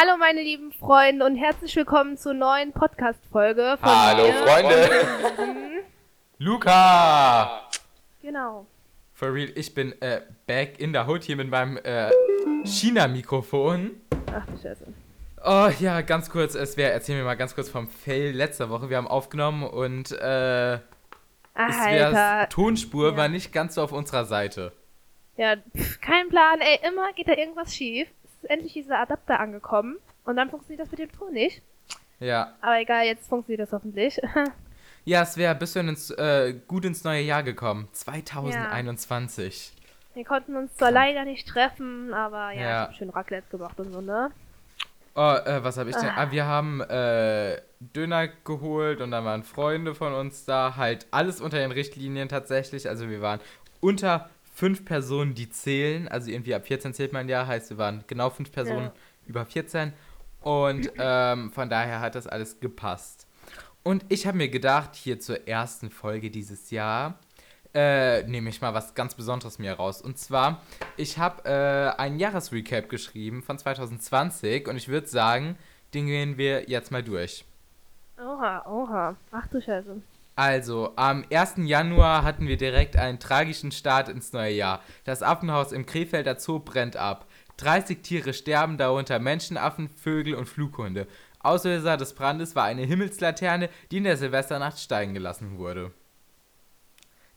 Hallo meine lieben Freunde und herzlich willkommen zur neuen Podcast-Folge von Hallo mir. Freunde. Luca! Genau. For real, ich bin äh, back in der Hood hier mit meinem äh, China-Mikrofon. Ach du Scheiße. Oh ja, ganz kurz, es wäre, erzähl mir mal ganz kurz vom Fail letzter Woche. Wir haben aufgenommen und äh, wär, Alter. Tonspur Ja. war nicht ganz so auf unserer Seite. Ja, pff, kein Plan, ey, immer geht da irgendwas schief. Ist endlich dieser Adapter angekommen und dann funktioniert das mit dem Ton nicht. Ja. Aber egal, jetzt funktioniert das hoffentlich. Ja, es wäre bis ins, äh, gut ins neue Jahr gekommen. 2021. Wir konnten uns zwar leider nicht treffen, aber ja, Ja. ich hab schön Raclette gemacht und so, ne? Oh, äh, was habe ich denn? Ah. Ah, wir haben äh, Döner geholt und dann waren Freunde von uns da. Halt alles unter den Richtlinien tatsächlich. Also wir waren unter fünf Personen, die zählen. Also irgendwie ab 14 zählt man ja. Heißt, wir waren genau fünf Personen Ja. über 14. Und ähm, von daher hat das alles gepasst. Und ich habe mir gedacht, hier zur ersten Folge dieses Jahr äh, nehme ich mal was ganz Besonderes mir raus. Und zwar, ich habe äh, einen Jahresrecap geschrieben von 2020 und ich würde sagen, den gehen wir jetzt mal durch. Oha, oha. Ach du Scheiße. Also, am 1. Januar hatten wir direkt einen tragischen Start ins neue Jahr. Das Affenhaus im Krefelder Zoo brennt ab. 30 Tiere sterben, darunter Menschenaffen, Vögel und Flughunde. Auslöser des Brandes war eine Himmelslaterne, die in der Silvesternacht steigen gelassen wurde.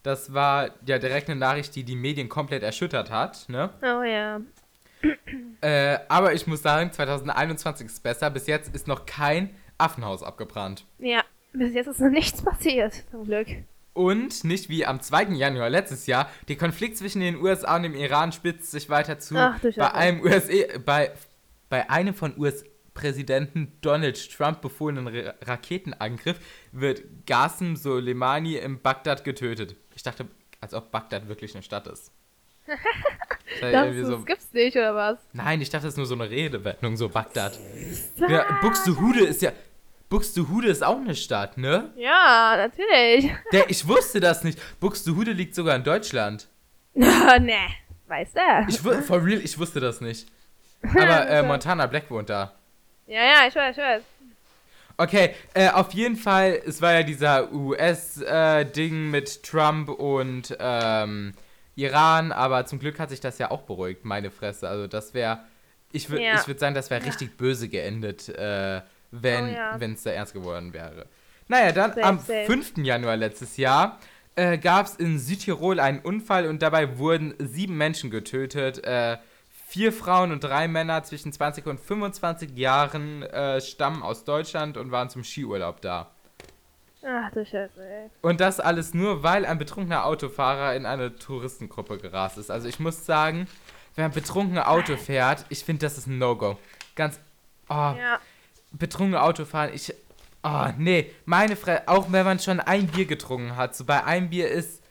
Das war ja direkt eine Nachricht, die die Medien komplett erschüttert hat, ne? Oh ja. Äh, aber ich muss sagen, 2021 ist besser. Bis jetzt ist noch kein Affenhaus abgebrannt. Ja, bis jetzt ist noch nichts passiert, zum Glück. Und nicht wie am 2. Januar letztes Jahr, der Konflikt zwischen den USA und dem Iran spitzt sich weiter zu. Ach, du bei einem USA, bei, bei einem von US-Präsidenten Donald Trump befohlenen Ra Raketenangriff wird Qasem Soleimani in Bagdad getötet. Ich dachte, als ob Bagdad wirklich eine Stadt ist. Das irgendwie so, das gibt's nicht, oder was? nein, ich dachte, das ist nur so eine Redewendung, so Bagdad. Ja, Buxtehude ist ja. Buxtehude ist auch eine Stadt, ne? Ja, natürlich. Der, ich wusste das nicht. Buxtehude liegt sogar in Deutschland. ne, weiß der. Ich for real, ich wusste das nicht. Aber äh, Montana Black wohnt da. Ja, ja, ich weiß, ich weiß. Okay, äh, auf jeden Fall, es war ja dieser US-Ding mit Trump und ähm, Iran, aber zum Glück hat sich das ja auch beruhigt, meine Fresse. Also das wäre, ich würde Ja. ich würd sagen, das wäre richtig böse geendet, äh, wenn Oh ja. es da ernst geworden wäre. Naja, dann Safe, am safe. 5. Januar letztes Jahr äh, gab es in Südtirol einen Unfall und dabei wurden sieben Menschen getötet. Äh, vier Frauen und drei Männer zwischen 20 und 25 Jahren äh, stammen aus Deutschland und waren zum Skiurlaub da. Ach du Scheiße, ey. Und das alles nur, weil ein betrunkener Autofahrer in eine Touristengruppe gerast ist. Also ich muss sagen, wer ein betrunkener Auto fährt, ich finde, das ist ein No-Go. Ganz, oh, Ja, betrunken Autofahren, ich. Oh, nee, meine Fresse, auch wenn man schon ein Bier getrunken hat, so bei einem Bier ist,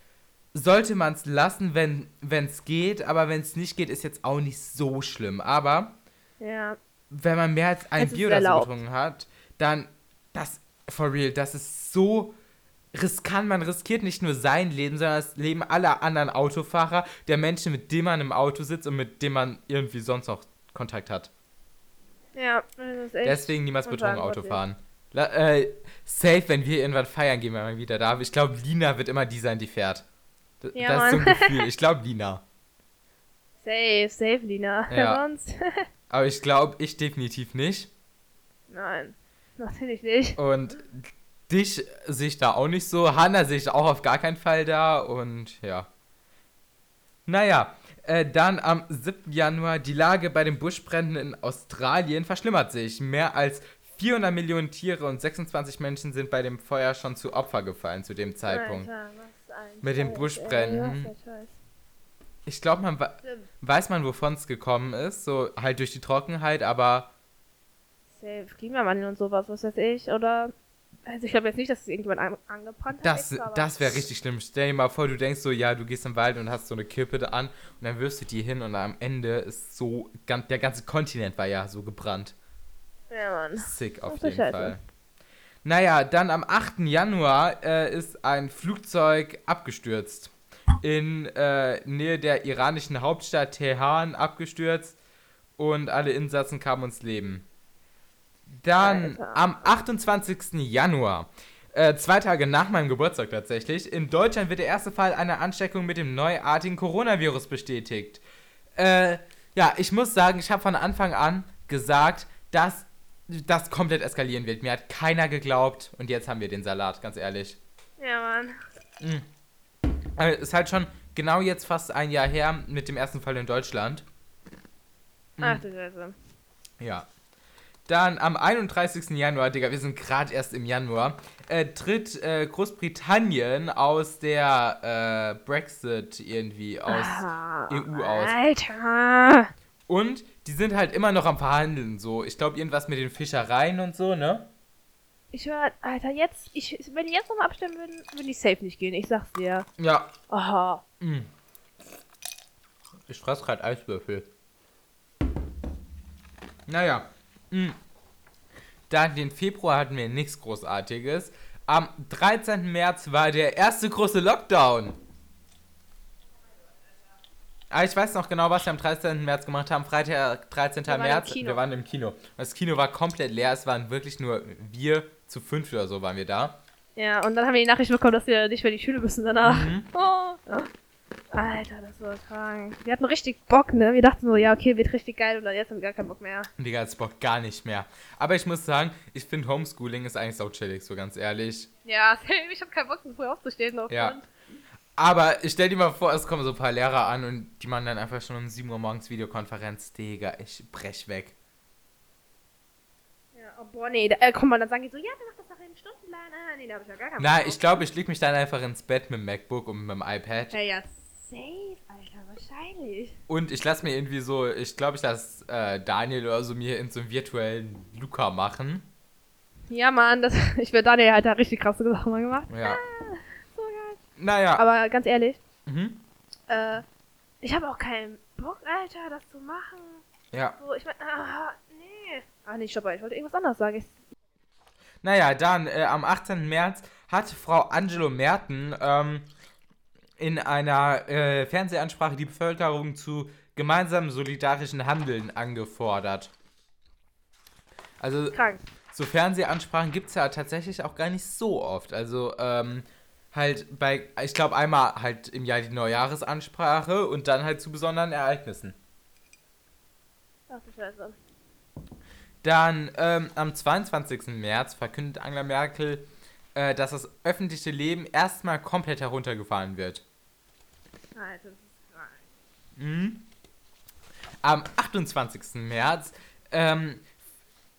sollte man es lassen, wenn es geht, aber wenn es nicht geht, ist jetzt auch nicht so schlimm. Aber ja. wenn man mehr als ein Es Bier oder so getrunken hat, dann, das, for real, das ist so riskant. Man riskiert nicht nur sein Leben, sondern das Leben aller anderen Autofahrer, der Menschen, mit denen man im Auto sitzt und mit denen man irgendwie sonst noch Kontakt hat. Ja, das ist echt. Deswegen niemals betrunken. Auto fahren. La äh, safe, wenn wir irgendwann feiern, gehen wir mal wieder da. Ich glaube, Lina wird immer die sein, die fährt. D Ja, das ist so ein Mann. Gefühl. Ich glaube, Lina. Safe, safe, Lina. Ja. Sonst? Aber ich glaube, ich definitiv nicht. Nein, natürlich nicht. Und dich sehe ich da auch nicht so. Hanna sehe ich auch auf gar keinen Fall da. Und ja. Naja, äh, dann am 7. Januar, die Lage bei den Buschbränden in Australien verschlimmert sich. Mehr als 400 Millionen Tiere und 26 Menschen sind bei dem Feuer schon zu Opfer gefallen zu dem Zeitpunkt. Alter, Mit den Buschbränden. Ich glaube, man weiß man, wovon es gekommen ist. So halt durch die Trockenheit, aber Safe, Klimawandel und sowas, was weiß ich, oder? Also ich glaube jetzt nicht, dass es irgendjemand an angebrannt hat. das, extra, das wäre richtig schlimm. Stell dir mal vor, du denkst so, ja, du gehst im Wald und hast so eine Kippe da an und dann wirfst du die hin und am Ende ist so, der ganze Kontinent war ja so gebrannt. Ja, Mann. Sick auf jeden Scheiße. Fall. Naja, dann am 8. Januar äh, ist ein Flugzeug abgestürzt. In äh, Nähe der iranischen Hauptstadt Teheran abgestürzt und alle Insassen kamen ums Leben. Dann Alter. am 28. Januar, äh, zwei Tage nach meinem Geburtstag tatsächlich, in Deutschland wird der erste Fall einer Ansteckung mit dem neuartigen Coronavirus bestätigt. Äh, ja, ich muss sagen, ich habe von Anfang an gesagt, dass das komplett eskalieren wird. Mir hat keiner geglaubt und jetzt haben wir den Salat, ganz ehrlich. Ja, Mann. Äh, ist halt schon genau jetzt fast ein Jahr her mit dem ersten Fall in Deutschland. Ach du Scheiße. Ja. Dann am 31. Januar, Digga, wir sind gerade erst im Januar, äh, tritt äh, Großbritannien aus der äh, Brexit irgendwie aus Ah, EU aus. Alter. Und die sind halt immer noch am Verhandeln, so. Ich glaube, irgendwas mit den Fischereien und so, ne? Ich höre, Alter, jetzt, ich, wenn die jetzt nochmal abstimmen würden, würde ich safe nicht gehen. Ich sag's dir. Ja. Aha. Mm. Ich fress gerade Eiswürfel. Naja. Mm. Dann den Februar hatten wir nichts Großartiges. Am 13. März war der erste große Lockdown. Ah, ich weiß noch genau, was wir am 13. März gemacht haben. Freitag, 13. Wir März. Wir waren im Kino. Das Kino war komplett leer. Es waren wirklich nur wir zu fünf oder so waren wir da. Ja, und dann haben wir die Nachricht bekommen, dass wir nicht mehr in die Schule müssen danach. Mhm. Oh. Alter, das war krank. Wir hatten richtig Bock, ne? Wir dachten so, ja, okay, wird richtig geil und dann jetzt haben wir gar keinen Bock mehr. Digga, das Bock gar nicht mehr. Aber ich muss sagen, ich finde Homeschooling ist eigentlich so chillig, so ganz ehrlich. Ja. Ich hab keinen Bock, so früh aufzustehen. Noch Ja. Aber ich stell dir mal vor, es kommen so ein paar Lehrer an und die machen dann einfach schon um 7 Uhr morgens Videokonferenz. Digga, ich brech weg. Ja, oh, boah, nee, da, äh, komm mal, dann sagen die so, ja, wir machen das nach einem Stundenplan. Ah, nee, da hab ich ja gar keinen Bock ich glaube, ich leg mich dann einfach ins Bett mit dem MacBook und mit dem iPad. Ja, ja, safe, Alter, wahrscheinlich. Und ich lass mir irgendwie so, ich glaube, ich lass äh, Daniel oder so mir in so einem virtuellen Luca machen. Ja, Mann, das, ich werde Daniel halt da richtig krasse Sachen mal gemacht. Ja. So geil. Naja. Aber ganz ehrlich, mhm. äh, ich habe auch keinen Bock, Alter, das zu machen. Ja. So, ich mein, ah, nee. Ah, nee, stopp, ich wollte irgendwas anderes sagen. Ich, Naja, dann äh, am 18. März hat Frau Angelo Merten ähm, in einer äh, Fernsehansprache die Bevölkerung zu gemeinsamen solidarischen Handeln angefordert. Also krank. so Fernsehansprachen gibt es ja tatsächlich auch gar nicht so oft. Also ähm, halt bei, ich glaube einmal halt im Jahr die Neujahresansprache und dann halt zu besonderen Ereignissen. Ach du Scheiße. Dann ähm, am 22. März verkündet Angela Merkel, äh, dass das öffentliche Leben erstmal komplett heruntergefahren wird. Alter, das ist krank. Mhm. Am 28. März ähm,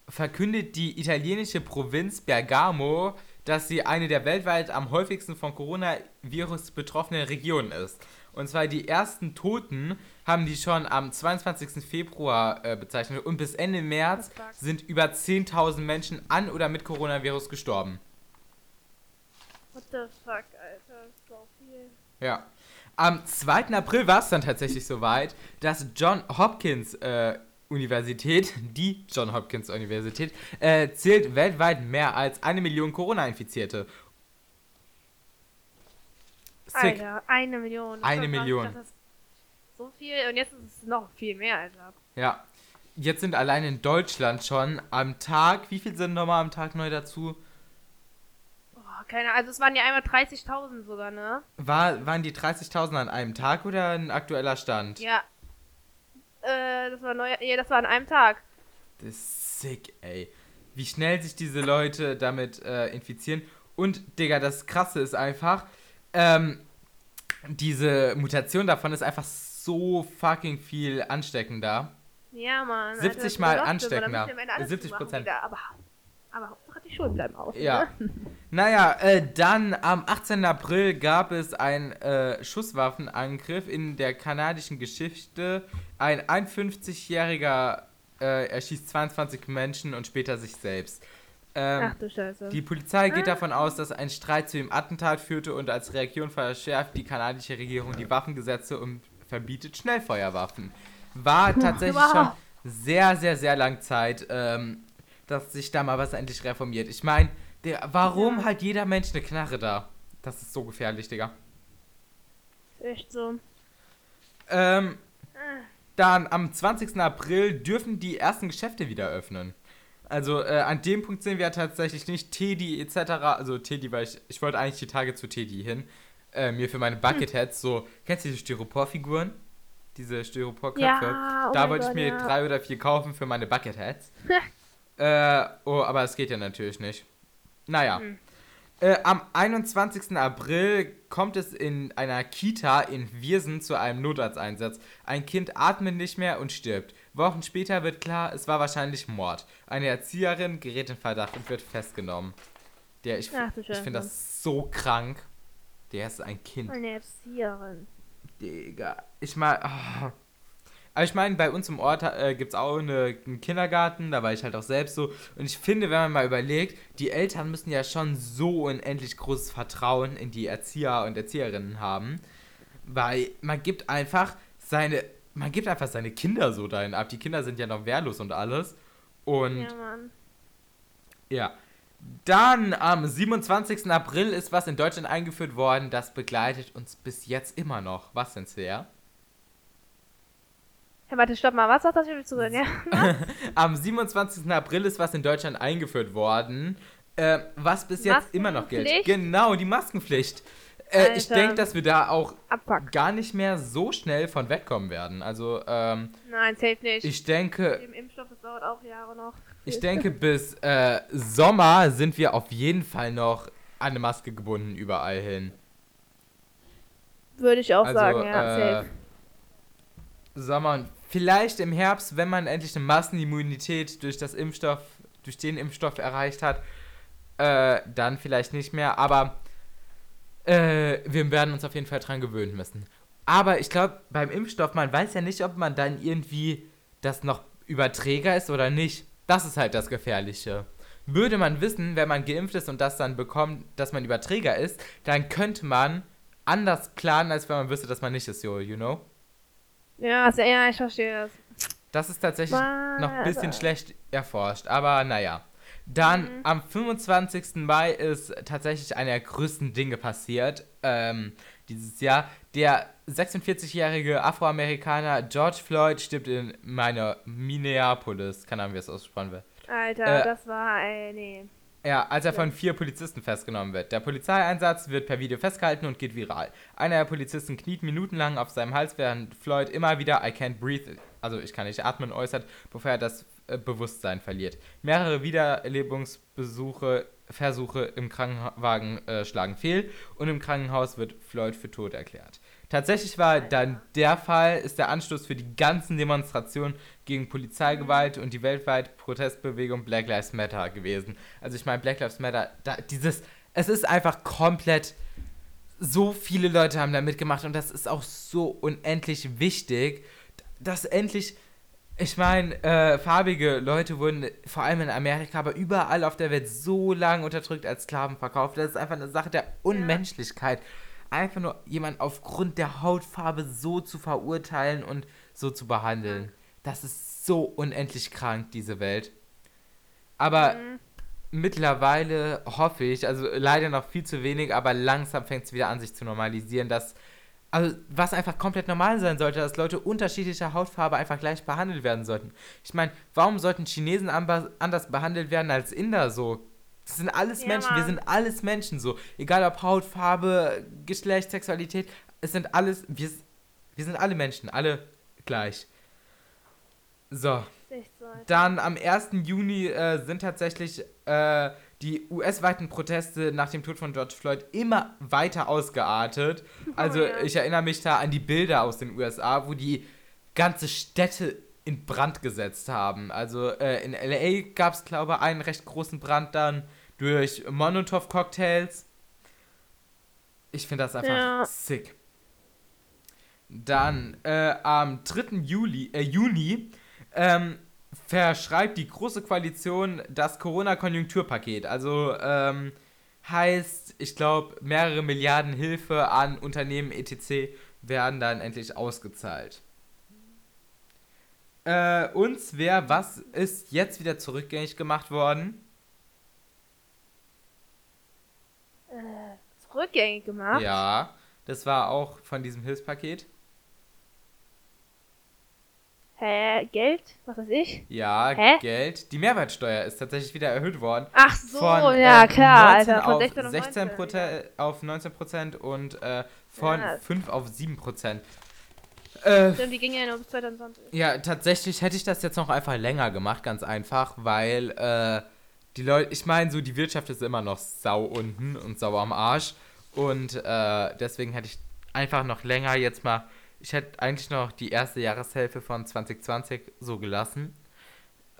verkündet die italienische Provinz Bergamo, dass sie eine der weltweit am häufigsten von Coronavirus betroffenen Regionen ist. Und zwar die ersten Toten haben die schon am 22. Februar äh, bezeichnet und bis Ende März sind über 10.000 Menschen an oder mit Coronavirus gestorben. What the fuck, Alter, so viel. Ja. Am 2. April war es dann tatsächlich soweit, dass John Hopkins äh, Universität, die John Hopkins Universität, äh, zählt weltweit mehr als eine Million Corona-Infizierte. Alter, eine Million. Eine. Million. Das ist so viel und jetzt ist es noch viel mehr, Alter. Ja. Jetzt sind allein in Deutschland schon am Tag, wie viel sind nochmal am Tag neu dazu? Boah, keine Also es waren ja einmal 30.000 sogar, ne? War, waren die 30.000 an einem Tag oder ein aktueller Stand? Ja. Äh, das war neu. Nee, das war an einem Tag. Das ist sick, ey. Wie schnell sich diese Leute damit äh, infizieren. Und, Digga, das Krasse ist einfach, ähm, diese Mutation davon ist einfach so fucking viel ansteckender. Ja, Mann. 70 Alter, das Mal ansteckender. schlimm, dann müssen wir am Ende alles 70 zumachen Prozent. Aber, aber die Schulen bleiben aus. Ja. Ne? Naja, äh, dann am 18. April gab es einen äh, Schusswaffenangriff in der kanadischen Geschichte. Ein 51-Jähriger äh, erschießt 22 Menschen und später sich selbst. Ähm, Ach du Scheiße. Die Polizei geht davon aus, dass ein Streit zu dem Attentat führte und als Reaktion verschärft die kanadische Regierung die Waffengesetze und verbietet Schnellfeuerwaffen. War tatsächlich Wow. schon sehr, sehr, sehr lang Zeit, ähm, dass sich da mal was endlich reformiert. Ich meine, warum Ja. hat jeder Mensch eine Knarre da? Das ist so gefährlich, Digga. Echt so. Ähm, Ah. dann am 20. April dürfen die ersten Geschäfte wieder öffnen. Also äh, an dem Punkt sind wir tatsächlich nicht Teddy etc. Also Teddy, weil ich, ich wollte eigentlich die Tage zu Teddy hin. Äh, mir für meine Bucketheads so, kennst du diese Styroporfiguren? Diese Styroporköpfe? Ja, oh da wollte ich mir ja. drei oder vier kaufen für meine Bucketheads. äh, oh, aber es geht ja natürlich nicht. Naja. Hm. Äh, am 21. April kommt es in einer Kita in Viersen zu einem Notarzteinsatz. Ein Kind atmet nicht mehr und stirbt. Wochen später wird klar, es war wahrscheinlich Mord. Eine Erzieherin gerät in Verdacht und wird festgenommen. Der, ich Ach ich finde das so krank. Der ist ein Kind. Eine Erzieherin. Digga. Ich meine, aber ich meine, bei uns im Ort äh, gibt es auch eine, einen Kindergarten, da war ich halt auch selbst so. Und ich finde, wenn man mal überlegt, die Eltern müssen ja schon so unendlich großes Vertrauen in die Erzieher und Erzieherinnen haben. Weil man gibt einfach seine, man gibt einfach seine Kinder so dahin ab. Die Kinder sind ja noch wehrlos und alles. Und Ja, Mann. ja. Dann am 27. April ist was in Deutschland eingeführt worden, das begleitet uns bis jetzt immer noch. Was denn sehr? Hey, warte, stopp mal. Was sagt das hier zuhören? Ja. Am 27. April ist was in Deutschland eingeführt worden, äh, was bis jetzt immer noch gilt. Genau, die Maskenpflicht. Äh, ich denke, dass wir da auch Abfuck. gar nicht mehr so schnell von wegkommen werden. Also, ähm, Nein, safe nicht. ich denke, Dem Impfstoff, das dauert auch Jahre noch. ich denke, bis äh, Sommer sind wir auf jeden Fall noch an eine Maske gebunden überall hin. Würde ich auch Also, sagen, ja, äh, safe. Sommer und vielleicht im Herbst, wenn man endlich eine Massenimmunität durch das Impfstoff, durch den Impfstoff erreicht hat, äh, dann vielleicht nicht mehr, aber äh, wir werden uns auf jeden Fall dran gewöhnen müssen. Aber ich glaube, beim Impfstoff, man weiß ja nicht, ob man dann irgendwie das noch Überträger ist oder nicht. Das ist halt das Gefährliche. Würde man wissen, wenn man geimpft ist und das dann bekommt, dass man Überträger ist, dann könnte man anders planen, als wenn man wüsste, dass man nicht ist, you know? Ja, sehr, ja, ich verstehe das. Das ist tatsächlich Mann, noch ein bisschen schlecht erforscht, aber naja. Dann am 25. Mai ist tatsächlich einer der größten Dinge passiert ähm, dieses Jahr. Der 46-jährige Afroamerikaner George Floyd stirbt in meiner Minneapolis. Keine Ahnung, wie es aussprechen wird. Alter, Äh, das war, ey, nee. Ja, als er von vier Polizisten festgenommen wird. Der Polizeieinsatz wird per Video festgehalten und geht viral. Einer der Polizisten kniet minutenlang auf seinem Hals, während Floyd immer wieder I can't breathe, also ich kann nicht atmen, äußert, bevor er das äh, Bewusstsein verliert. Mehrere Wiedererlebungsbesuche, Versuche im Krankenwagen äh, schlagen fehl und im Krankenhaus wird Floyd für tot erklärt. Tatsächlich war dann der Fall, ist der Anstoß für die ganzen Demonstrationen gegen Polizeigewalt und die weltweite Protestbewegung Black Lives Matter gewesen. Also ich meine, Black Lives Matter, da, dieses, es ist einfach komplett, so viele Leute haben da mitgemacht und das ist auch so unendlich wichtig, dass endlich, ich meine, äh, farbige Leute wurden vor allem in Amerika, aber überall auf der Welt so lange unterdrückt als Sklaven verkauft. Das ist einfach eine Sache der Unmenschlichkeit. Einfach nur jemand aufgrund der Hautfarbe so zu verurteilen und so zu behandeln. Das ist so unendlich krank, diese Welt. Aber Mhm. mittlerweile hoffe ich, also leider noch viel zu wenig, aber langsam fängt es wieder an, sich zu normalisieren, dass, also was einfach komplett normal sein sollte, dass Leute unterschiedlicher Hautfarbe einfach gleich behandelt werden sollten. Ich meine, warum sollten Chinesen anders behandelt werden als Inder so? Das sind alles Ja, Menschen, wir Mann. sind alles Menschen so. Egal ob Hautfarbe, Geschlecht, Sexualität, es sind alles, wir, wir sind alle Menschen, alle gleich. So. Dann am 1. Juni äh, sind tatsächlich äh, die US-weiten Proteste nach dem Tod von George Floyd immer weiter ausgeartet. Also ja. ich erinnere mich da an die Bilder aus den USA, wo die ganze Städte in Brand gesetzt haben. Also äh, in LA gab es, glaube ich, einen recht großen Brand dann durch Molotov-Cocktails. Ich finde das einfach Ja. sick. Dann äh, am 3. Juli, äh, Juni ähm, verschreibt die Große Koalition das Corona-Konjunkturpaket. Also ähm, heißt, ich glaube, mehrere Milliarden Hilfe an Unternehmen etc. werden dann endlich ausgezahlt. Äh, uns wäre, was ist jetzt wieder zurückgängig gemacht worden? Ist rückgängig gemacht. Ja, das war auch von diesem Hilfspaket. Hä? Geld? Was weiß ich? Ja, Hä? Geld. Die Mehrwertsteuer ist tatsächlich wieder erhöht worden. Ach so, von ja, äh, klar, 19 Alter. Von auf 16 auf 16 19, Prozent, auf 19 Prozent und äh, von Ja. 5 auf 7 Prozent. Äh, Stimmt, die ging ja nur bis 2020. ja, tatsächlich hätte ich das jetzt noch einfach länger gemacht, ganz einfach, weil äh, die Leute, ich meine, so die Wirtschaft ist immer noch sau unten und sau am Arsch. Und äh, deswegen hätte ich einfach noch länger jetzt mal, ich hätte eigentlich noch die erste Jahreshälfte von 2020 so gelassen,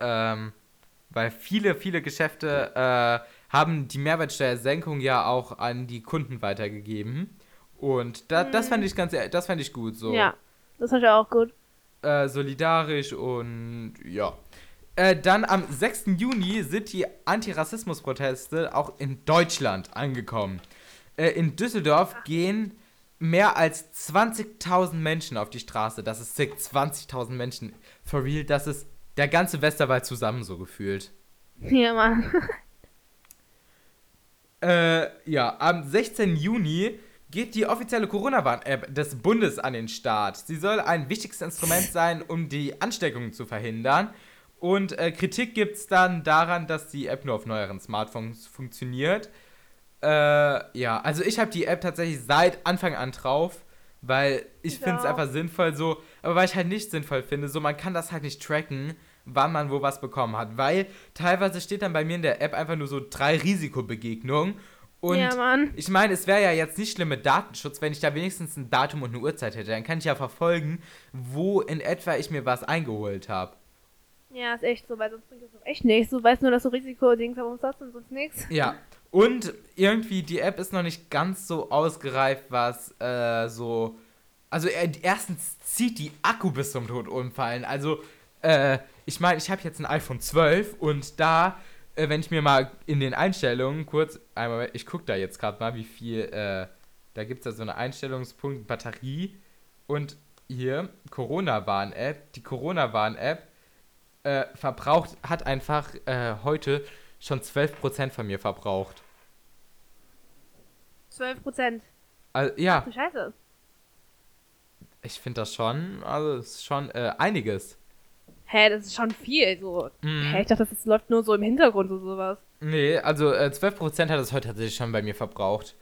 ähm, weil viele, viele Geschäfte äh, haben die Mehrwertsteuersenkung ja auch an die Kunden weitergegeben. Und da, das fand ich ganz, das fand ich gut so. Ja, das fand ich auch gut. äh, solidarisch und ja. Äh, dann am 6. Juni sind die Antirassismus-Proteste auch in Deutschland angekommen. Äh, in Düsseldorf gehen mehr als 20.000 Menschen auf die Straße. Das ist sick, 20.000 Menschen. For real, das ist der ganze Westerwald zusammen so gefühlt. Ja, Mann. Äh, ja, am 16. Juni geht die offizielle Corona-Warn-App des Bundes an den Start. Sie soll ein wichtiges Instrument sein, um die Ansteckungen zu verhindern. Und äh, Kritik gibt es dann daran, dass die App nur auf neueren Smartphones funktioniert. Äh, ja, also ich habe die App tatsächlich seit Anfang an drauf, weil ich Ich finde es einfach sinnvoll so, aber weil ich halt nicht sinnvoll finde, so man kann das halt nicht tracken, wann man wo was bekommen hat, weil teilweise steht dann bei mir in der App einfach nur so drei Risikobegegnungen und ja, ich meine, es wäre ja jetzt nicht schlimm mit Datenschutz, wenn ich da wenigstens ein Datum und eine Uhrzeit hätte, dann kann ich ja verfolgen, wo in etwa ich mir was eingeholt habe. Ja, ist echt so, weil sonst bringt das doch echt nichts. Du weißt nur, dass du Risiko-Dings haben hast und sonst nichts. Ja, und irgendwie die App ist noch nicht ganz so ausgereift, was äh, so. Also, äh, erstens zieht die Akku bis zum Tod umfallen. Also, äh, ich meine, ich habe jetzt ein iPhone 12 und da, wenn ich mir mal in den Einstellungen kurz. Einmal, ich gucke da jetzt gerade mal, wie viel. Äh, da gibt es da so eine Einstellungspunkt Batterie und hier Corona-Warn-App. Die Corona-Warn-App äh, verbraucht, hat einfach äh, heute schon 12% von mir verbraucht. 12 Prozent. Also, ja, Du Scheiße. ich finde das schon, also es ist schon äh, einiges. Hä, das ist schon viel. So. Mhm. Hä, ich dachte, das läuft nur so im Hintergrund oder sowas. Nee, also äh, 12% hat es heute tatsächlich schon bei mir verbraucht.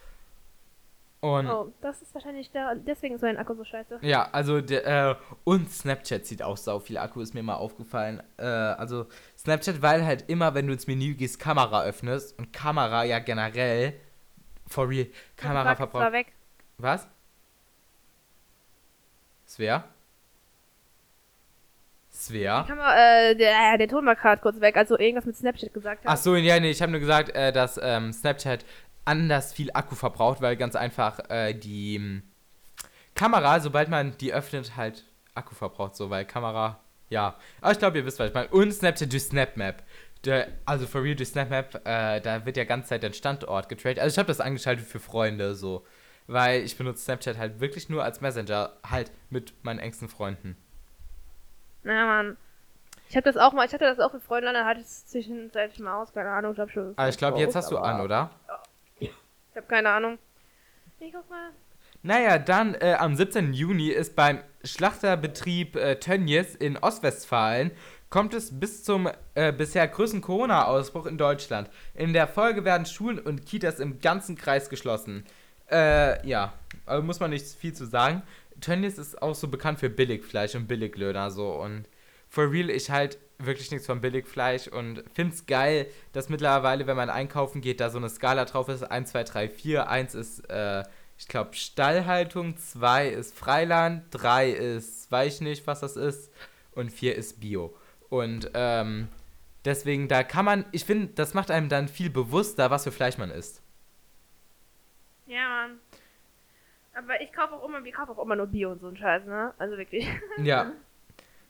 Und Oh, das ist wahrscheinlich der, deswegen ist mein Akku so scheiße. ja, also der, äh, und Snapchat zieht auch sau viel Akku, ist mir mal aufgefallen. Äh, also Snapchat, weil halt immer, wenn du ins Menü gehst, Kamera öffnest und Kamera ja generell, for real, Kamera verbraucht. weg. Was? Svea? Kann man, äh, der, der Ton war gerade kurz weg, also irgendwas mit Snapchat gesagt hat. Ach so, ja, nee, ich habe nur gesagt, äh, dass ähm, Snapchat anders viel Akku verbraucht, weil ganz einfach äh, die ähm, Kamera, sobald man die öffnet, halt Akku verbraucht, so, weil Kamera, ja. Aber ich glaube, ihr wisst, was ich meine. Und Snapchat durch SnapMap. Der, also for real durch SnapMap, äh, da wird ja ganze Zeit dein Standort getradet. Also ich habe das angeschaltet für Freunde, so. Weil ich benutze Snapchat halt wirklich nur als Messenger, halt mit meinen engsten Freunden. Na, Mann. Ich hab das auch mal, ich hatte das auch mit Freunden, dann hatte ich es zwischenzeitlich mal aus, keine Ahnung, ich glaube schon. Aber ich glaube, jetzt hast du an, oder? Ich habe keine Ahnung. Ich guck mal. Naja, dann äh, am 17. Juni ist beim Schlachterbetrieb äh, Tönnies in Ostwestfalen kommt es bis zum äh, bisher größten Corona-Ausbruch in Deutschland. In der Folge werden Schulen und Kitas im ganzen Kreis geschlossen. Äh, ja, also muss man nicht viel zu sagen. Tönnies ist auch so bekannt für Billigfleisch und Billiglöhner so und for real, ich halt wirklich nichts von Billigfleisch und find's geil, dass mittlerweile, wenn man einkaufen geht, da so eine Skala drauf ist. 1, 2, 3, 4. 1 ist, äh, ich glaube, Stallhaltung, 2 ist Freiland, 3 ist, weiß ich nicht, was das ist, und 4 ist Bio. Und ähm, deswegen, da kann man, ich finde, das macht einem dann viel bewusster, was für Fleisch man isst. Ja, Mann. Aber ich kaufe auch immer, wir kaufen auch immer nur Bio und so ein Scheiß, ne? Also wirklich. Ja.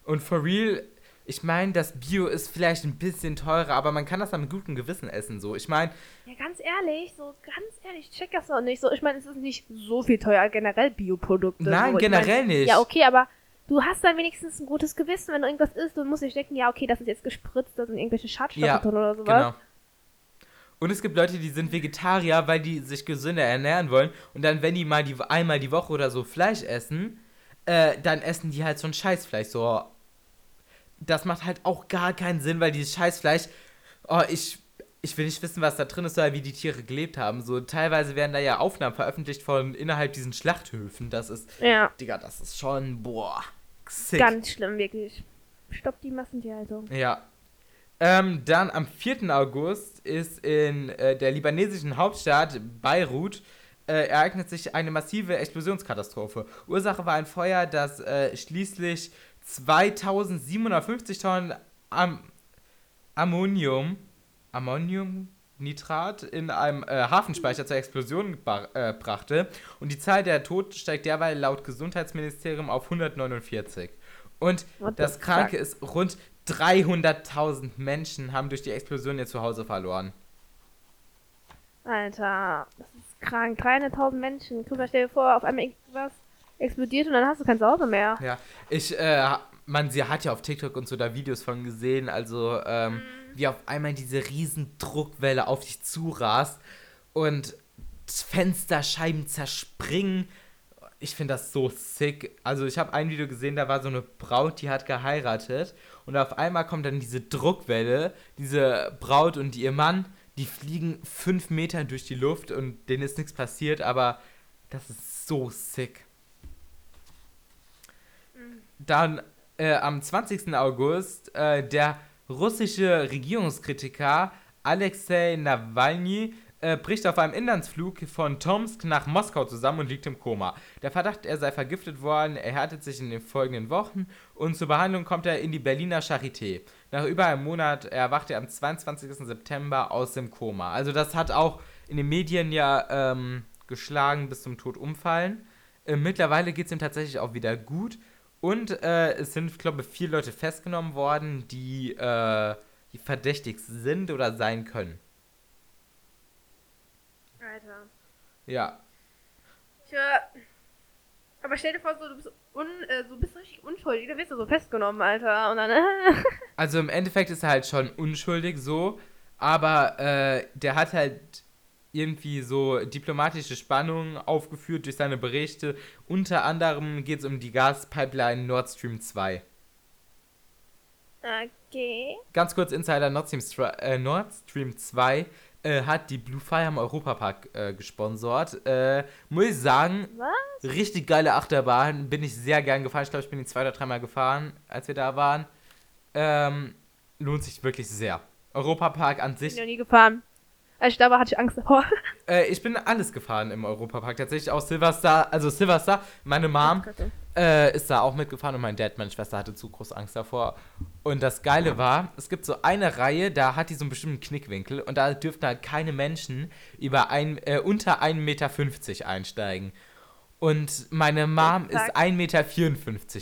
Und for real, ich meine, das Bio ist vielleicht ein bisschen teurer, aber man kann das dann mit gutem Gewissen essen. So, ich meine, Ja, ganz ehrlich, so ganz ehrlich, ich check das noch nicht. So, ich meine, es ist nicht so viel teuer, generell Bioprodukte. Nein, so. Ich generell mein, nicht. Ja, okay, aber du hast dann wenigstens ein gutes Gewissen, wenn du irgendwas isst und musst nicht denken, ja, okay, das ist jetzt gespritzt, da sind irgendwelche Schadstoffe Ja, drin oder sowas. genau. Und es gibt Leute, die sind Vegetarier, weil die sich gesünder ernähren wollen. Und dann, wenn die mal die, einmal die Woche oder so Fleisch essen, äh, dann essen die halt so ein Scheißfleisch. So, das macht halt auch gar keinen Sinn, weil dieses Scheißfleisch, oh, ich, ich will nicht wissen, was da drin ist oder wie die Tiere gelebt haben. So, teilweise werden da ja Aufnahmen veröffentlicht von innerhalb diesen Schlachthöfen. Das ist, Ja, Digga, das ist schon, boah, sick. ganz schlimm, wirklich. Stopp die Massentierhaltung. Ja. Ähm, dann am 4. August ist in äh, der libanesischen Hauptstadt Beirut äh, ereignet sich eine massive Explosionskatastrophe. Ursache war ein Feuer, das äh, schließlich 2750 Tonnen Am Ammonium, Ammoniumnitrat in einem äh, Hafenspeicher zur Explosion äh, brachte. Und die Zahl der Toten steigt derweil laut Gesundheitsministerium auf 149. Und das Kranke ist, rund 300.000 Menschen haben durch die Explosion ihr Zuhause verloren. Alter, das ist krank. 300.000 Menschen. Guck mal, stell dir vor, auf einmal irgendwas explodiert und dann hast du kein Zuhause mehr. Ja, ich, äh, man, sie hat ja auf TikTok und so da Videos von gesehen, also, ähm, wie auf einmal diese riesen Druckwelle auf dich zurast und Fensterscheiben zerspringen. Ich finde das so sick. Also ich habe ein Video gesehen, da war so eine Braut, die hat geheiratet und auf einmal kommt dann diese Druckwelle, diese Braut und ihr Mann, die fliegen fünf Meter durch die Luft und denen ist nichts passiert, aber das ist so sick. Dann äh, am 20. August äh, der russische Regierungskritiker Alexei Nawalny äh, bricht auf einem Inlandsflug von Tomsk nach Moskau zusammen und liegt im Koma. Der Verdacht, er sei vergiftet worden, erhärtet sich in den folgenden Wochen und zur Behandlung kommt er in die Berliner Charité. Nach über einem Monat erwacht er am 22. September aus dem Koma. Also das hat auch in den Medien ja ähm, geschlagen bis zum Tod umfallen. Äh, mittlerweile geht es ihm tatsächlich auch wieder gut. Und äh, es sind, glaube ich, vier Leute festgenommen worden, die, äh, die verdächtig sind oder sein können. Alter. Ja. Tja. Aber stell dir vor, so, du bist, un, äh, so bist richtig unschuldig, da wirst du so festgenommen, Alter. Und dann, Also im Endeffekt ist er halt schon unschuldig so, aber äh, der hat halt irgendwie so diplomatische Spannungen aufgeführt durch seine Berichte. Unter anderem geht es um die Gaspipeline Nord Stream 2. okay. Ganz kurz Insider, Nord Stream, äh, Nord Stream 2 äh, hat die Blue Fire im Europapark äh, gesponsert. Äh, muss ich sagen, Was? richtig geile Achterbahn, bin ich sehr gern gefahren. Ich glaube, ich bin die zwei oder dreimal gefahren, als wir da waren. Ähm, lohnt sich wirklich sehr. Europapark an Bin sich noch nie gefahren. Als ich da war, hatte ich Angst davor. Äh, ich bin alles gefahren im Europapark. Tatsächlich auch Silverstar. Also Silverstar, meine Mom äh, ist da auch mitgefahren und mein Dad, meine Schwester, hatte zu groß Angst davor. Und das Geile war, es gibt so eine Reihe, da hat die so einen bestimmten Knickwinkel und da dürften halt keine Menschen über ein, äh, unter 1,50 Meter einsteigen. Und meine Mom ist Fuck. 1,54 Meter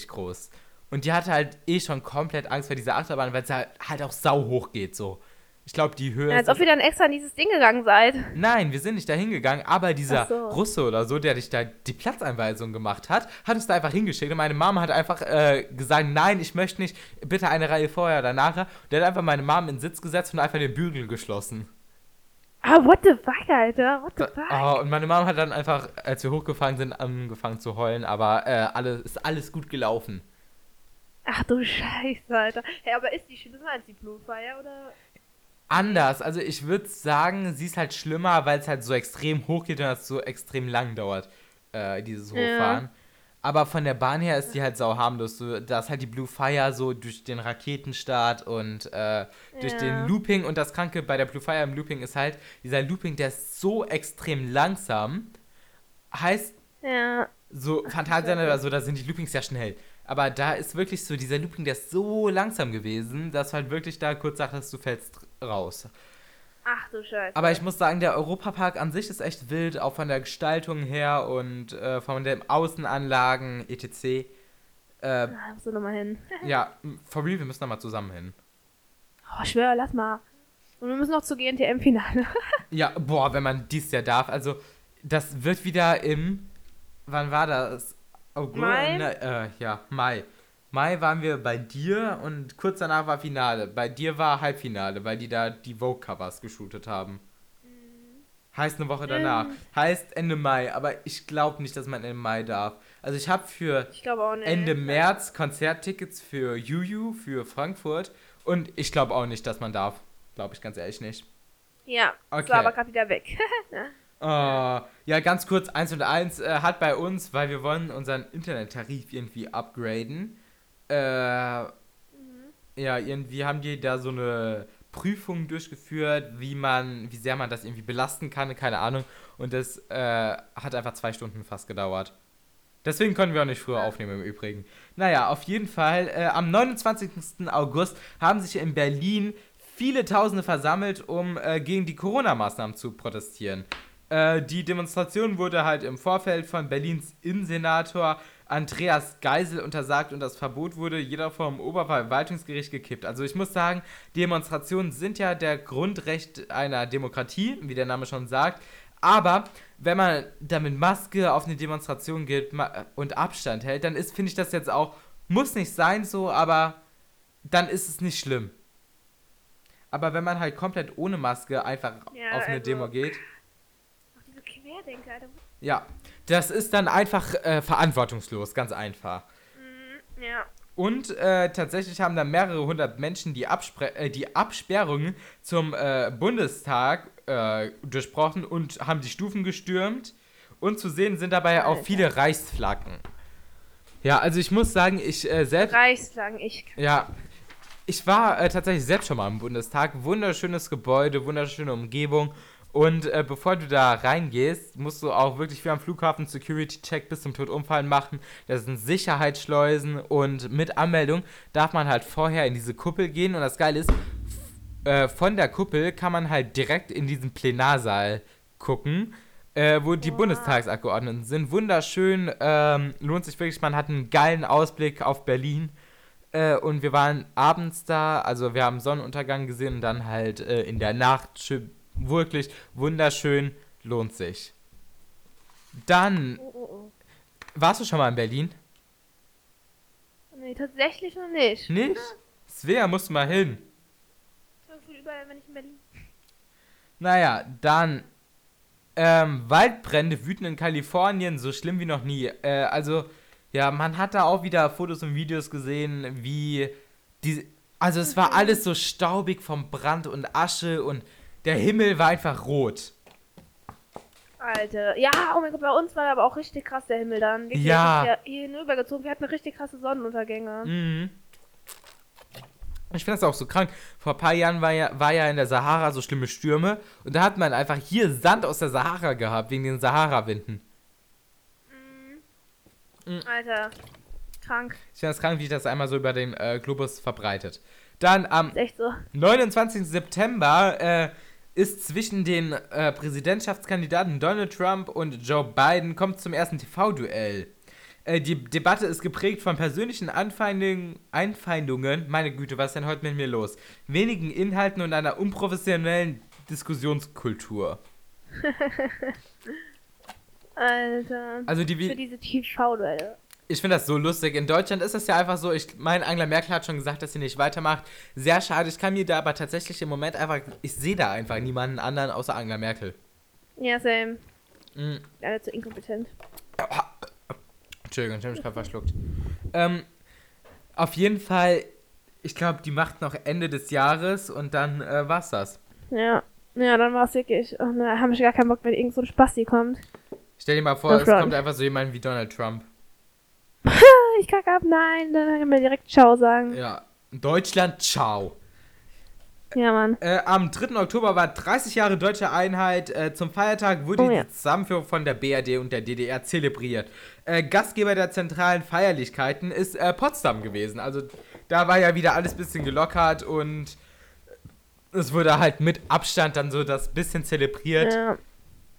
groß. Und die hatte halt eh schon komplett Angst vor dieser Achterbahn, weil es halt, halt auch sau hoch geht so. Ich glaube, die Höhe Ja, als ist ob ihr dann extra in dieses Ding gegangen seid. Nein, wir sind nicht da hingegangen, aber dieser so. Russe oder so, der dich da die Platzeinweisung gemacht hat, hat uns da einfach hingeschickt und meine Mama hat einfach äh, gesagt, nein, ich möchte nicht, bitte eine Reihe vorher oder nachher. Und der hat einfach meine Mom in den Sitz gesetzt und einfach den Bügel geschlossen. Ah, what the fuck, Alter? What the fuck? oh, und meine Mom hat dann einfach, als wir hochgefahren sind, angefangen zu heulen, aber äh, alles, ist alles gut gelaufen. Ach du Scheiße, Alter. Hey, aber ist die schlimmer als die Blue Fire, oder? Anders, also ich würde sagen, sie ist halt schlimmer, weil es halt so extrem hoch geht und das so extrem lang dauert, äh, dieses Ja. Hochfahren. Aber von der Bahn her ist die halt sau harmlos. So, da ist halt die Blue Fire so durch den Raketenstart und äh, durch Ja. den Looping. Und das Kranke bei der Blue Fire im Looping ist halt, dieser Looping, der ist so extrem langsam. Heißt, Ja. so Phantasialand oder so, da sind die Loopings ja schnell. Aber da ist wirklich so, dieser Looping, der ist so langsam gewesen, dass du halt wirklich da kurz sagtest, du fällst raus. Ach du Scheiße. Aber ich muss sagen, der Europapark an sich ist echt wild, auch von der Gestaltung her und äh, von den Außenanlagen, etc. Äh, Ah, musst du nochmal hin. ja, for real, wir müssen da mal zusammen hin. Oh, schwör, lass mal. Und wir müssen noch zu GNTM-Finale. Ja, boah, wenn man dies Jahr darf. Also, das wird wieder im. Wann war das? August? Mai? Ne, äh, ja, Mai. Mai waren wir bei dir und kurz danach war Finale. Bei dir war Halbfinale, weil die da die Vogue-Covers geshootet haben. Heißt eine Woche danach. Heißt Ende Mai, aber ich glaube nicht, dass man Ende Mai darf. Also ich habe für Ich. Ende März Konzerttickets für Juju, für Frankfurt. Und ich glaube auch nicht, dass man darf. Glaube ich ganz ehrlich nicht. Ja, das Okay. war aber gerade wieder weg. Oh, ja, ganz kurz, 1 und 1 äh, hat bei uns, weil wir wollen unseren Internettarif irgendwie upgraden. Äh, ja, irgendwie haben die da so eine Prüfung durchgeführt, wie man, wie sehr man das irgendwie belasten kann, keine Ahnung. Und das äh, hat einfach zwei Stunden fast gedauert. Deswegen konnten wir auch nicht früher aufnehmen im Übrigen. Naja, auf jeden Fall, äh, am 29. August haben sich in Berlin viele Tausende versammelt, um äh, gegen die Corona-Maßnahmen zu protestieren. Äh, die Demonstration wurde halt im Vorfeld von Berlins Innensenator Andreas Geisel untersagt und das Verbot wurde jeder vom Oberverwaltungsgericht gekippt. Also ich muss sagen, Demonstrationen sind ja der Grundrecht einer Demokratie, wie der Name schon sagt. Aber wenn man da mit Maske auf eine Demonstration geht und Abstand hält, dann ist, finde ich das jetzt auch, muss nicht sein so, aber dann ist es nicht schlimm. Aber wenn man halt komplett ohne Maske einfach Ja, auf eine also- Demo geht, Auch diese Querdenker, Alter. ja, das ist dann einfach äh, verantwortungslos, ganz einfach. Mhm, ja. Und äh, tatsächlich haben da mehrere hundert Menschen die, Abspre äh, die Absperrungen zum äh, Bundestag äh, durchbrochen und haben die Stufen gestürmt. Und zu sehen sind dabei auch viele Reichsflaggen. Ja, also ich muss sagen, ich äh, selbst. Reichsflaggen, ich kann. Ja, ich war äh, tatsächlich selbst schon mal im Bundestag. Wunderschönes Gebäude, wunderschöne Umgebung. Und äh, bevor du da reingehst, musst du auch wirklich wie am Flughafen Security-Check bis zum Tod umfallen machen. Das sind Sicherheitsschleusen und mit Anmeldung darf man halt vorher in diese Kuppel gehen. Und das Geile ist, äh, von der Kuppel kann man halt direkt in diesen Plenarsaal gucken, äh, wo die Wow. Bundestagsabgeordneten sind. Wunderschön, ähm, lohnt sich wirklich. Man hat einen geilen Ausblick auf Berlin. Äh, und wir waren abends da, also wir haben Sonnenuntergang gesehen und dann halt äh, in der Nacht schön, wirklich wunderschön, lohnt sich. Dann, Oh, oh, oh. warst du schon mal in Berlin? Nee, tatsächlich noch nicht. Nicht? Svea, musst du mal hin. Überall, wenn ich in Berlin. Naja, dann ähm, Waldbrände wüten in Kalifornien, so schlimm wie noch nie. Äh, also, ja, man hat da auch wieder Fotos und Videos gesehen, wie die. Also, es war alles so staubig vom Brand und Asche und der Himmel war einfach rot. Alter. Ja, oh mein Gott, bei uns war aber auch richtig krass der Himmel dann. Ja. wir sind Hier hinübergezogen, wir hatten richtig krasse Sonnenuntergänge. Mhm. Ich finde das auch so krank. Vor ein paar Jahren war ja, war ja in der Sahara so schlimme Stürme und da hat man einfach hier Sand aus der Sahara gehabt, wegen den Sahara-Winden. Mhm. Alter. Krank. Ich finde das krank, wie sich das einmal so über den äh, Globus verbreitet. Dann am so. 29. September äh, ist zwischen den äh, Präsidentschaftskandidaten Donald Trump und Joe Biden kommt zum ersten TV-Duell. Äh, die Debatte ist geprägt von persönlichen Anfeindungen, Einfeindungen, meine Güte, was ist denn heute mit mir los? Wenigen Inhalten und einer unprofessionellen Diskussionskultur. Alter. Also die, Für diese TV-Duelle. Ich finde das so lustig. In Deutschland ist das ja einfach so, ich meine, Angela Merkel hat schon gesagt, dass sie nicht weitermacht. Sehr schade, ich kann mir da aber tatsächlich im Moment einfach, ich sehe da einfach niemanden anderen außer Angela Merkel. Ja, same. Mhm. Leider zu inkompetent. Entschuldigung, ich habe mich gerade verschluckt. Ähm, auf jeden Fall, ich glaube, die macht noch Ende des Jahres und dann äh, war's das. Ja. Ja, dann war es wirklich. Oh, ne, haben wir gar keinen Bock, wenn irgend so ein Spasti kommt. Stell dir mal vor, Das es war- kommt einfach so jemand wie Donald Trump. Ich kacke ab, nein, dann kann man direkt Ciao sagen. Ja. Deutschland, ciao. Ja, Mann. Äh, am 3. Oktober war 30 Jahre deutsche Einheit. Äh, zum Feiertag wurde Oh ja. die Zusammenführung von der BRD und der DDR zelebriert. Äh, Gastgeber der zentralen Feierlichkeiten ist äh, Potsdam gewesen. Also da war ja wieder alles bisschen gelockert und es wurde halt mit Abstand dann so das bisschen zelebriert. Ja,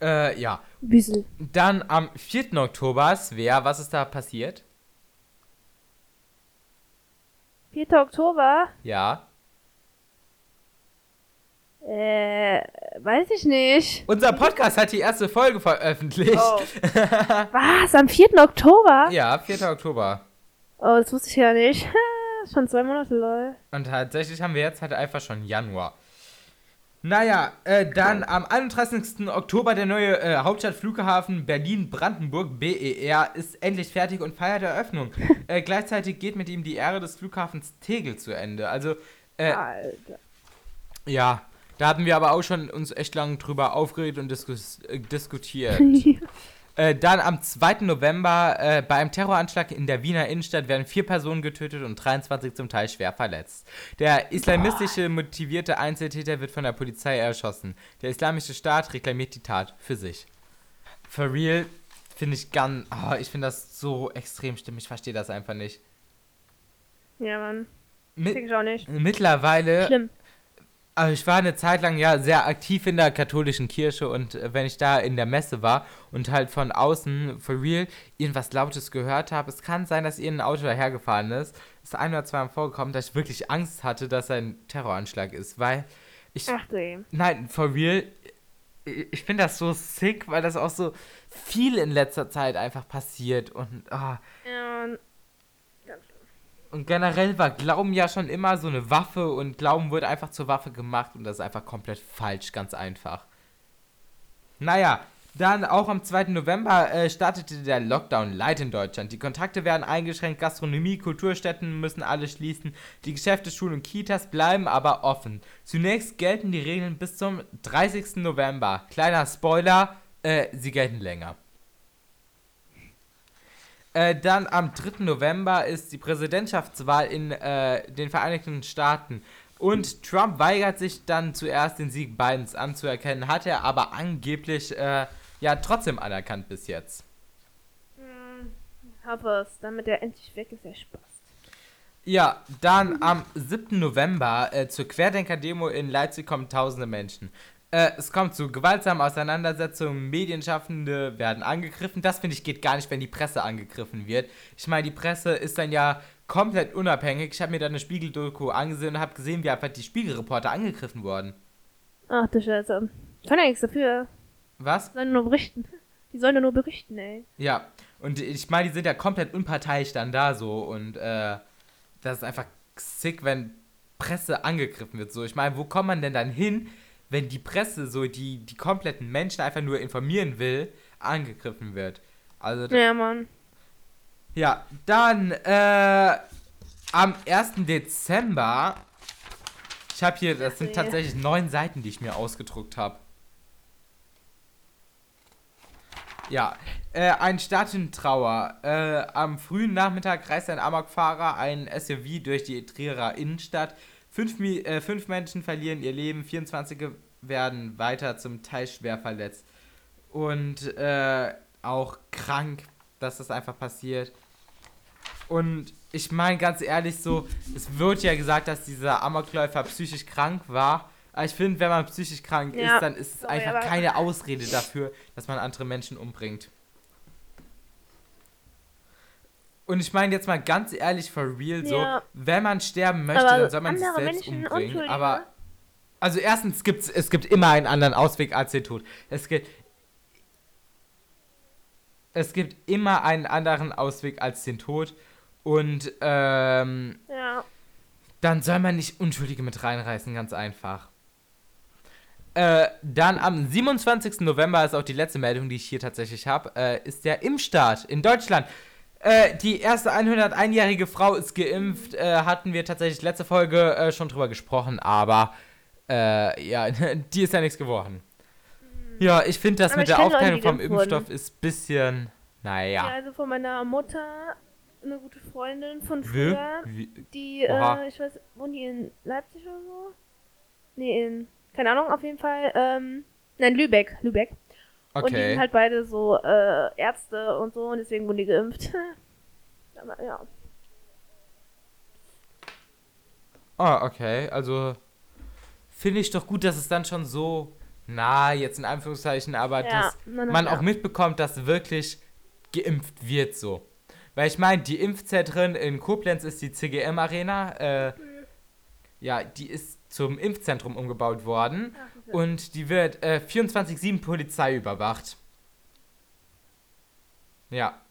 Äh, ja. Büssel. Dann am 4. Oktober, Svea, was ist da passiert? 4. Oktober? Ja. Äh, weiß ich nicht. Unser Podcast hat die erste Folge veröffentlicht. Oh. Was? Am 4. Oktober? Ja, 4. Oktober. Oh, das wusste ich ja nicht. Schon zwei Monate, lol. Und tatsächlich haben wir jetzt halt einfach schon Januar. Naja, äh, dann am 31. Oktober der neue äh, Hauptstadtflughafen Berlin-Brandenburg, BER, ist endlich fertig und feiert Eröffnung. äh, gleichzeitig geht mit ihm die Ehre des Flughafens Tegel zu Ende. Also, äh, Alter. ja, da hatten wir aber auch schon uns echt lange drüber aufgeregt und diskus äh, diskutiert. Äh, dann am 2. November äh, bei einem Terroranschlag in der Wiener Innenstadt werden vier Personen getötet und 23 zum Teil schwer verletzt. Der islamistische motivierte Einzeltäter wird von der Polizei erschossen. Der islamische Staat reklamiert die Tat für sich. For real finde ich ganz. Oh, ich finde das so extrem schlimm. Ich verstehe das einfach nicht. ja, Mann. Mi Denke ich auch nicht. mittlerweile Schlimm. Also ich war eine Zeit lang ja sehr aktiv in der katholischen Kirche und äh, wenn ich da in der Messe war und halt von außen for real irgendwas Lautes gehört habe, es kann sein, dass irgendein Auto dahergefahren ist. Es ist ein oder zweimal vorgekommen, dass ich wirklich Angst hatte, dass ein Terroranschlag ist, weil ich Ach du nein for real ich finde das so sick, weil das auch so viel in letzter Zeit einfach passiert und ah, Ja. Und generell war Glauben ja schon immer so eine Waffe und Glauben wurde einfach zur Waffe gemacht und das ist einfach komplett falsch, ganz einfach. Naja, dann auch am 2. November äh, startete der Lockdown light in Deutschland. Die Kontakte werden eingeschränkt, Gastronomie, Kulturstätten müssen alle schließen, die Geschäfte, Schulen und Kitas bleiben aber offen. Zunächst gelten die Regeln bis zum 30. November. Kleiner Spoiler, äh, sie gelten länger. Äh, dann am 3. November ist die Präsidentschaftswahl in äh, den Vereinigten Staaten. Und Trump weigert sich dann zuerst den Sieg Bidens anzuerkennen, hat er aber angeblich äh, ja trotzdem anerkannt bis jetzt. Hm, hoffe es, damit er endlich weg ist, der Spaß. Ja, dann am 7. November äh, zur Querdenker-Demo in Leipzig kommen tausende Menschen. Äh, es kommt zu gewaltsamen Auseinandersetzungen, Medienschaffende werden angegriffen. Das finde ich geht gar nicht, wenn die Presse angegriffen wird. Ich meine, die Presse ist dann ja komplett unabhängig. Ich habe mir da eine Spiegel-Doku angesehen und habe gesehen, wie einfach die Spiegelreporter angegriffen wurden. Ach du Scheiße. Ich kann ja nichts dafür. Was? Die sollen nur berichten. Die sollen ja nur berichten, ey. Ja, und ich meine, die sind ja komplett unparteiisch dann da so und äh, das ist einfach sick, wenn Presse angegriffen wird. So, ich meine, wo kommt man denn dann hin, wenn die Presse so die, die kompletten Menschen einfach nur informieren will, angegriffen wird? Also, Ja, Mann. ja, dann äh, am 1. Dezember. Ich habe hier, das sind tatsächlich neun Seiten, die ich mir ausgedruckt habe. Ja, äh, ein Stadt in Trauer. Äh, am frühen Nachmittag reist ein Amokfahrer ein SUV durch die Trierer Innenstadt. Fünf, äh, fünf Menschen verlieren ihr Leben, 24 werden weiter zum Teil schwer verletzt. Und äh, auch krank, dass das einfach passiert. Und ich meine ganz ehrlich so, es wird ja gesagt, dass dieser Amokläufer psychisch krank war. Aber ich finde, wenn man psychisch krank Ja, ist, dann ist es einfach keine Ausrede dafür, dass man andere Menschen umbringt. Und ich meine jetzt mal ganz ehrlich, for real, so, Ja. wenn man sterben möchte, Aber dann soll man sich selbst Menschen, umbringen. Aber, also erstens gibt's, es gibt immer einen anderen Ausweg als den Tod. Es gibt, es gibt immer einen anderen Ausweg als den Tod. Und, ähm, Ja. dann soll man nicht Unschuldige mit reinreißen, ganz einfach. Äh, dann am 27. November ist auch die letzte Meldung, die ich hier tatsächlich habe, äh, ist der Impfstart in Deutschland. Äh, die erste 101-jährige Frau ist geimpft, äh, hatten wir tatsächlich letzte Folge äh, schon drüber gesprochen, aber äh, ja, die ist ja nichts geworden. Ja, ich finde das Aber mit der Leute, Aufteilung die vom wurden. Impfstoff ist bisschen, naja. Ja, also von meiner Mutter, eine gute Freundin von Wie? früher, Wie- die, Oha. äh, ich weiß, wohnen die in Leipzig oder so? Nee, in, keine Ahnung, auf jeden Fall, ähm, nein, Lübeck, Lübeck. Und die Okay. sind halt beide so, äh, Ärzte und so und deswegen wurden die geimpft. Aber, ja. Ah, okay. Also finde ich doch gut, dass es dann schon so nah, jetzt in Anführungszeichen, aber Ja, dass na, na, man ja. auch mitbekommt, dass wirklich geimpft wird so. Weil ich meine, die Impfzentren in Koblenz ist die CGM Arena. Äh, ja, die ist zum Impfzentrum umgebaut worden. Ach. Und die wird äh, 24-7 Polizei überwacht. Ja.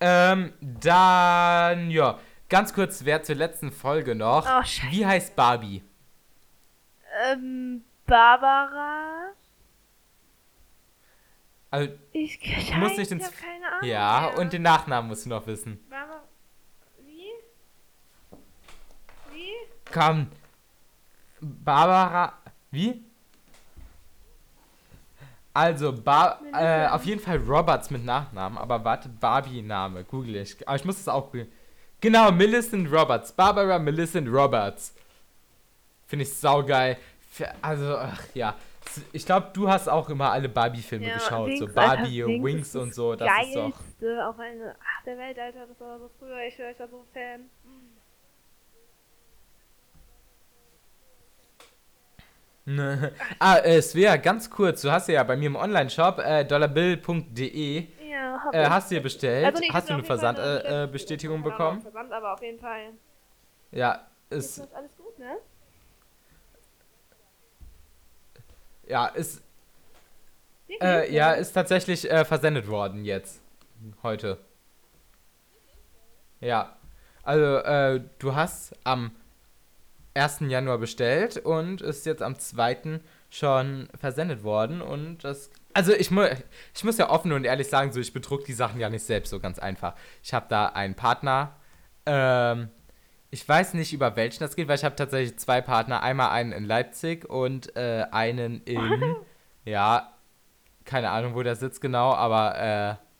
Ähm, dann, ja. Ganz kurz, wer zur letzten Folge noch. Oh, scheiße. Wie heißt Barbie? Ähm, Barbara. Also, Ich, du musst nicht ich ins. keine Ahnung. Ja, mehr. und den Nachnamen musst du noch wissen. Barbara. Wie? Wie? Komm. Barbara. Wie? Also, Bar äh, auf jeden Fall Roberts mit Nachnamen, aber warte, Barbie-Name, google ich. Aber ich muss es auch googeln. Genau, Millicent Roberts. Barbara Millicent Roberts. Finde ich saugeil. Also, ach ja. Ich glaube, du hast auch immer alle Barbie-Filme Ja, geschaut. Wings, so Barbie, Wings Wings, und so. Das ist doch. Geilste auf eine Ach, der Welt, Alter. Das war so früher. Ich war so Fan. ah, äh, Svea, ganz kurz. Du hast ja bei mir im Online-Shop äh, dollarbill.de Ja, hab äh, hast du dir bestellt. Also nicht, hast du eine Versandbestätigung äh, äh, bekommen? Versand, aber auf jeden Fall. Ja, Ist ist, alles gut, ne? ja, ist, äh, ja, ist tatsächlich äh, versendet worden jetzt. Heute. Ja. Also, äh, du hast am 1. Januar bestellt und ist jetzt am 2. schon versendet worden und das. Also ich, mu ich muss ja offen und ehrlich sagen, so ich bedruck die Sachen ja nicht selbst so ganz einfach. Ich habe da einen Partner. Ähm, ich weiß nicht, über welchen das geht, weil ich habe tatsächlich zwei Partner. Einmal einen in Leipzig und äh, einen in. ja, keine Ahnung, wo der sitzt genau, aber äh,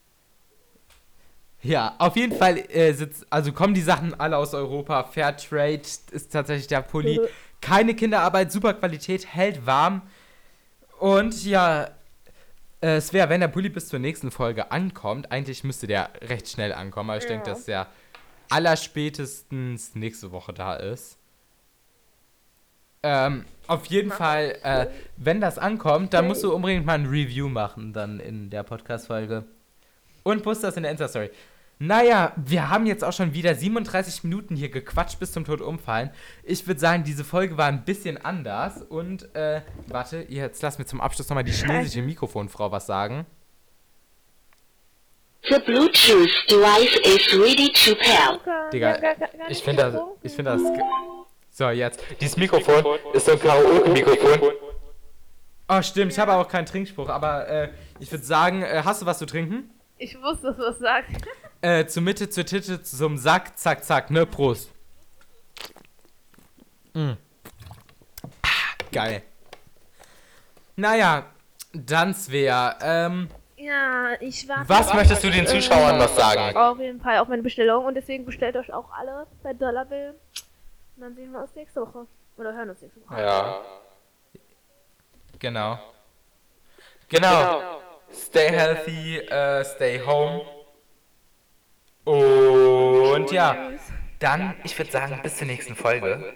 ja, auf jeden Fall äh, sitzt, also kommen die Sachen alle aus Europa. Fairtrade ist tatsächlich der Pulli. Keine Kinderarbeit, super Qualität, hält warm. Und ja, äh, es wäre, wenn der Pulli bis zur nächsten Folge ankommt, eigentlich müsste der recht schnell ankommen, aber ich denke, Ja. dass der allerspätestens nächste Woche da ist. Ähm, auf jeden Fall, äh, wenn das ankommt, dann musst du unbedingt mal ein Review machen, dann in der Podcast-Folge. Und post das in der Insta-Story. Naja, wir haben jetzt auch schon wieder 37 Minuten hier gequatscht bis zum Tod umfallen. Ich würde sagen, diese Folge war ein bisschen anders. Und, äh, warte, jetzt lass mir zum Abschluss nochmal die chinesische Mikrofonfrau was sagen. The Bluetooth device is ready to pair. Digga, ich finde das, ich finde das... So, jetzt. Dieses Mikrofon ist so ein Karaoke-Mikrofon. Oh, stimmt, ich habe auch keinen Trinkspruch, aber, äh, ich würde sagen, äh, hast du was zu trinken? Ich wusste, dass du das sagst. Äh, zur Mitte, zur Titte, zum Sack, zack, zack, ne? Prost. Mm. Ah, geil. Naja, dann Svea, ähm, Ja, ich warte was möchtest du den Zuschauern noch sagen? auf jeden Fall auf meine Bestellung und deswegen bestellt euch auch alle bei Dollarbill. Und dann sehen wir uns nächste Woche. Oder hören uns nächste Woche. Ja. Genau. Genau. Stay healthy, äh, stay home. Und ja, dann, ich würde sagen, bis zur nächsten Folge.